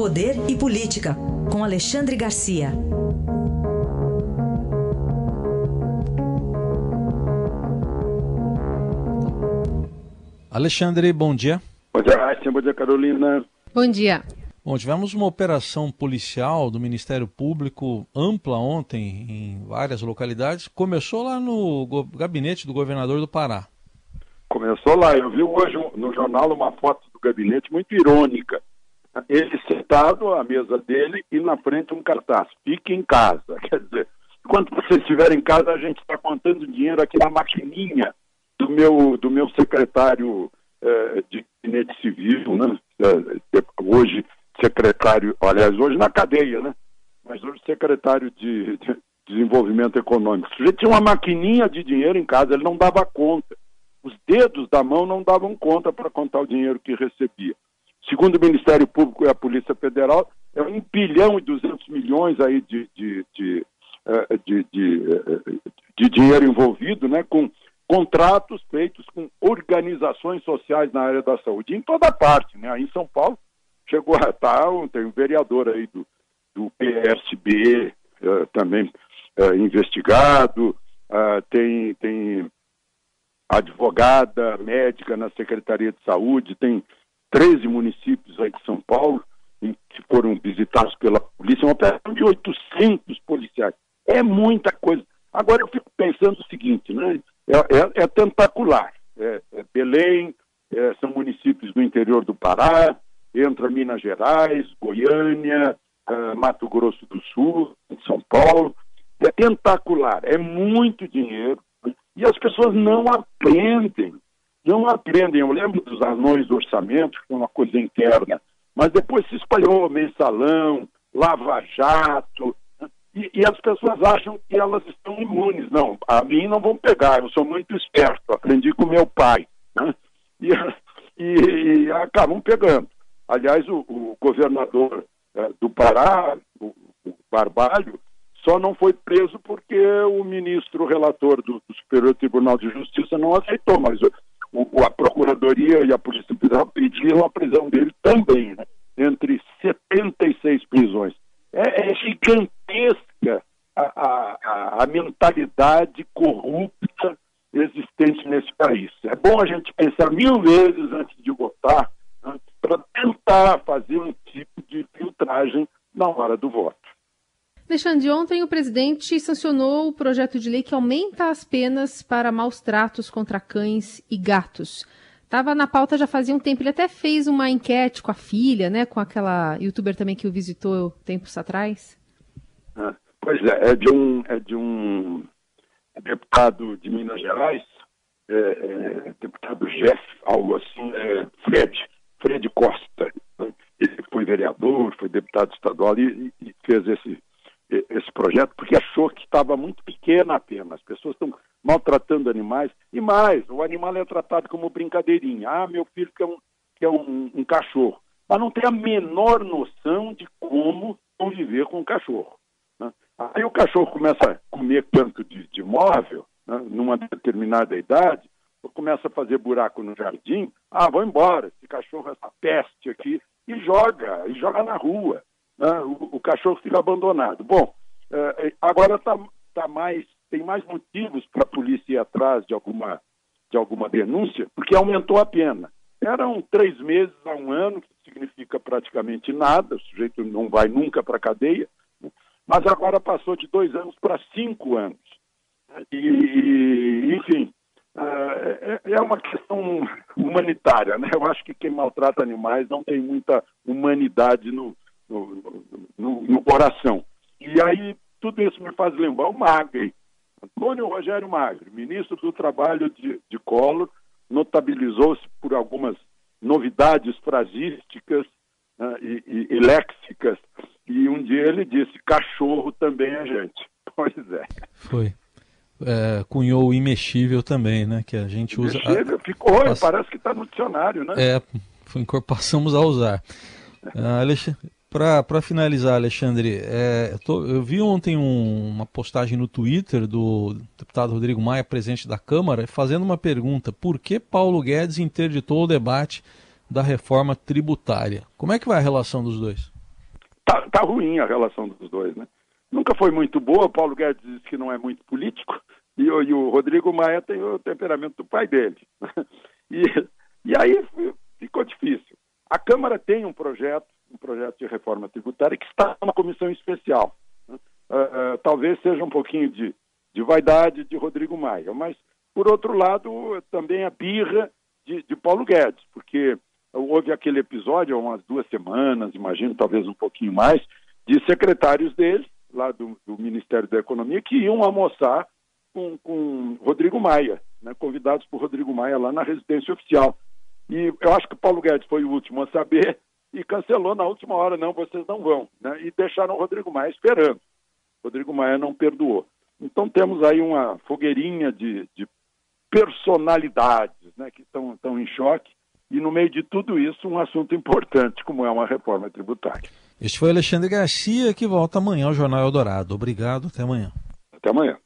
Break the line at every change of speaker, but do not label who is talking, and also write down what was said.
Poder e Política, com Alexandre Garcia.
Alexandre, bom dia.
Bom dia, Raíssa. Bom dia, Carolina.
Bom dia.
Bom, tivemos uma operação policial do Ministério Público ampla ontem em várias localidades. Começou lá no gabinete do governador do Pará.
Começou lá. Eu vi hoje no jornal uma foto do gabinete muito irônica. Ele sentado à mesa dele e na frente um cartaz. Fique em casa. Quer dizer, enquanto você estiver em casa, a gente está contando dinheiro aqui na maquininha do meu, do meu secretário eh, de gabinete civil, né? Eh, hoje secretário, aliás, hoje na cadeia, né? Mas hoje secretário de, de desenvolvimento econômico. O sujeito tinha uma maquininha de dinheiro em casa, ele não dava conta. Os dedos da mão não davam conta para contar o dinheiro que recebia. Segundo o Ministério Público e a Polícia Federal, é um bilhão e duzentos milhões aí de, de, de, eh, de, eh, de dinheiro envolvido, né, com contratos feitos com organizações sociais na área da saúde, em toda parte, né? Aí em São Paulo chegou a estar, tem um vereador aí do, do PSB uh, também uh, investigado, uh, tem, tem advogada, médica na Secretaria de Saúde, tem 13 municípios aí de São Paulo que foram visitados pela polícia, uma operação de 800 policiais. É muita coisa. Agora eu fico pensando o seguinte, né? É, é, é tentacular. É, é Belém, é, são municípios do interior do Pará, entra Minas Gerais, Goiânia, uh, Mato Grosso do Sul, São Paulo. É tentacular, é muito dinheiro e as pessoas não aprendem. Não aprendem. Eu lembro dos anões do orçamento, que foi uma coisa interna, mas depois se espalhou mensalão, lava-jato, né? e, e, as pessoas acham que elas estão imunes. Não, a mim não vão pegar, eu sou muito esperto, aprendi com meu pai. Né? E, e, e acabam pegando. Aliás, o, o governador é, do Pará, o, o, Barbalho, só não foi preso porque o ministro relator do, do Superior Tribunal de Justiça não aceitou, mas a Procuradoria e a Polícia Federal pediram a prisão dele também, né? entre 76 prisões. É, é gigantesca a, a, a mentalidade corrupta existente nesse país. É bom a gente pensar mil vezes antes de votar para tentar fazer um tipo de filtragem na hora do voto.
Alexandre, ontem o presidente sancionou o projeto de lei que aumenta as penas para maus tratos contra cães e gatos. Estava na pauta já fazia um tempo. Ele até fez uma enquete com a filha, né? Com aquela youtuber também que o visitou tempos atrás.
Ah, pois é, é de um, é de um deputado de Minas Gerais, é, é, deputado Jeff, algo assim, é, Fred, Fred Costa. Né? Ele foi vereador, foi deputado estadual e, e fez esse, esse projeto porque achou que estava muito pequena a pena. As pessoas estão maltratando animais. E mais, o animal é tratado como brincadeirinha. Ah, meu filho quer um, quer um, um cachorro. Mas não tem a menor noção de como conviver com um cachorro. Né? Aí o cachorro começa a comer canto de, de móvel, né? numa determinada idade, começa a fazer buraco no jardim, ah, vou embora, esse cachorro, essa peste aqui, e joga, e joga na rua. Né? O, o, cachorro fica abandonado. Bom, eh, agora tá, tá mais, tem mais motivos para a polícia ir atrás de alguma, de alguma denúncia, porque aumentou a pena. Eram três meses a um ano, que significa praticamente nada, o sujeito não vai nunca para a cadeia, né? mas agora passou de dois anos para cinco anos. E, enfim, é, é, é uma questão humanitária, né? Eu acho que quem maltrata animais não tem muita humanidade no, no, no, no coração. E aí tudo isso me faz lembrar o Magri, Antônio Rogério Magri, ministro do Trabalho de, de Collor, notabilizou-se por algumas novidades frasísticas né, e, e, e léxicas. E um dia ele disse: cachorro também é gente. Pois é.
Foi é, cunhou o imexível também, né? Que a gente usa.
Imexível, ficou, Pass... parece que está no dicionário, né?
É, passamos a usar. Ah, Para finalizar, Alexandre, é, tô, eu vi ontem um, uma postagem no Twitter do deputado Rodrigo Maia, presidente da Câmara, fazendo uma pergunta: por que Paulo Guedes interditou o debate da reforma tributária? Como é que vai a relação dos dois?
tá ruim a relação dos dois, né? Nunca foi muito boa, Paulo Guedes disse que não é muito político, e, e o Rodrigo Maia tem o temperamento do pai dele. e, e aí ficou difícil. A Câmara tem um projeto, um projeto de reforma tributária que está numa comissão especial. Uh, uh, talvez seja um pouquinho de, de vaidade de Rodrigo Maia, mas, por outro lado, também a birra de, de Paulo Guedes, porque houve aquele episódio há umas duas semanas, imagino, talvez um pouquinho mais, de secretários dele, lá do, do Ministério da Economia, que iam almoçar com, com Rodrigo Maia, né, convidados por Rodrigo Maia lá na residência oficial. E eu acho que Paulo Guedes foi o último a saber e cancelou na última hora, não, vocês não vão, né, e deixaram o Rodrigo Maia esperando. Rodrigo Maia não perdoou. Então temos aí uma fogueirinha de, de personalidades né, que estão, estão em choque e no meio de tudo isso um assunto importante como é uma reforma tributária.
Este foi Alexandre Garcia que volta amanhã ao Jornal Eldorado. Obrigado, até amanhã.
Até amanhã.